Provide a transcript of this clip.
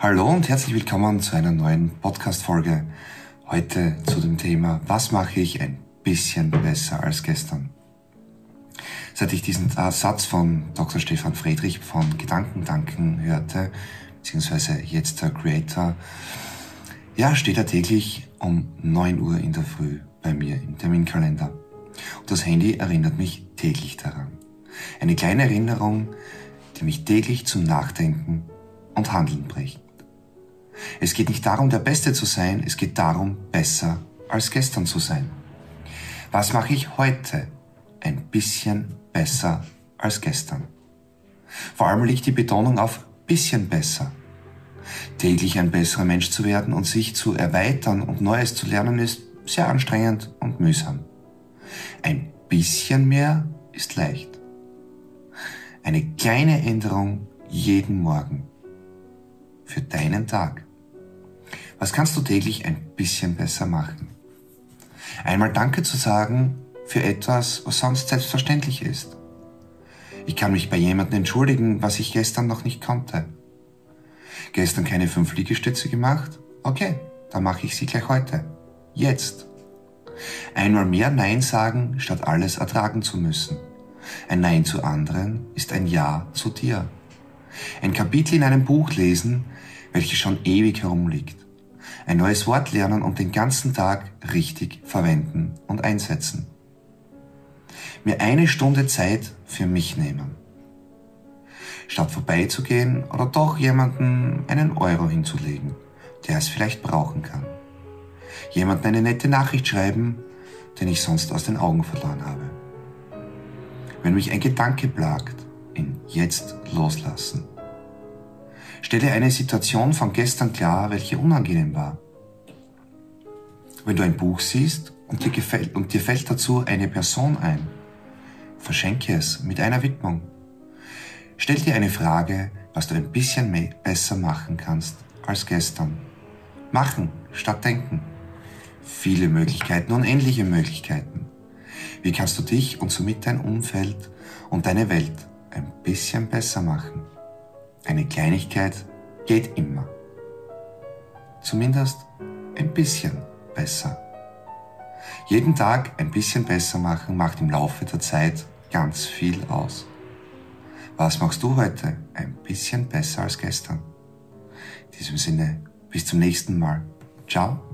Hallo und herzlich willkommen zu einer neuen Podcast-Folge. Heute zu dem Thema, was mache ich ein bisschen besser als gestern? Seit ich diesen Satz von Dr. Stefan Friedrich von Gedankendanken hörte, beziehungsweise jetzt der Creator, ja, steht er täglich um 9 Uhr in der Früh bei mir im Terminkalender. Und das Handy erinnert mich täglich daran. Eine kleine Erinnerung, die mich täglich zum Nachdenken und Handeln bringt. Es geht nicht darum, der Beste zu sein, es geht darum, besser als gestern zu sein. Was mache ich heute ein bisschen besser als gestern? Vor allem liegt die Betonung auf bisschen besser. Täglich ein besserer Mensch zu werden und sich zu erweitern und Neues zu lernen ist sehr anstrengend und mühsam. Ein bisschen mehr ist leicht. Eine kleine Änderung jeden Morgen für deinen Tag. Was kannst du täglich ein bisschen besser machen? Einmal Danke zu sagen für etwas, was sonst selbstverständlich ist. Ich kann mich bei jemandem entschuldigen, was ich gestern noch nicht konnte. Gestern keine fünf Liegestütze gemacht? Okay, dann mache ich sie gleich heute. Jetzt. Einmal mehr Nein sagen, statt alles ertragen zu müssen. Ein Nein zu anderen ist ein Ja zu dir. Ein Kapitel in einem Buch lesen, welches schon ewig herumliegt ein neues Wort lernen und den ganzen Tag richtig verwenden und einsetzen. Mir eine Stunde Zeit für mich nehmen. Statt vorbeizugehen oder doch jemanden einen Euro hinzulegen, der es vielleicht brauchen kann. Jemanden eine nette Nachricht schreiben, den ich sonst aus den Augen verloren habe. Wenn mich ein Gedanke plagt, ihn jetzt loslassen Stelle eine Situation von gestern klar, welche unangenehm war. Wenn du ein Buch siehst und dir, gefällt, und dir fällt dazu eine Person ein, verschenke es mit einer Widmung. Stell dir eine Frage, was du ein bisschen mehr, besser machen kannst als gestern. Machen statt denken. Viele Möglichkeiten, unendliche Möglichkeiten. Wie kannst du dich und somit dein Umfeld und deine Welt ein bisschen besser machen? Eine Kleinigkeit geht immer. Zumindest ein bisschen besser. Jeden Tag ein bisschen besser machen macht im Laufe der Zeit ganz viel aus. Was machst du heute ein bisschen besser als gestern? In diesem Sinne, bis zum nächsten Mal. Ciao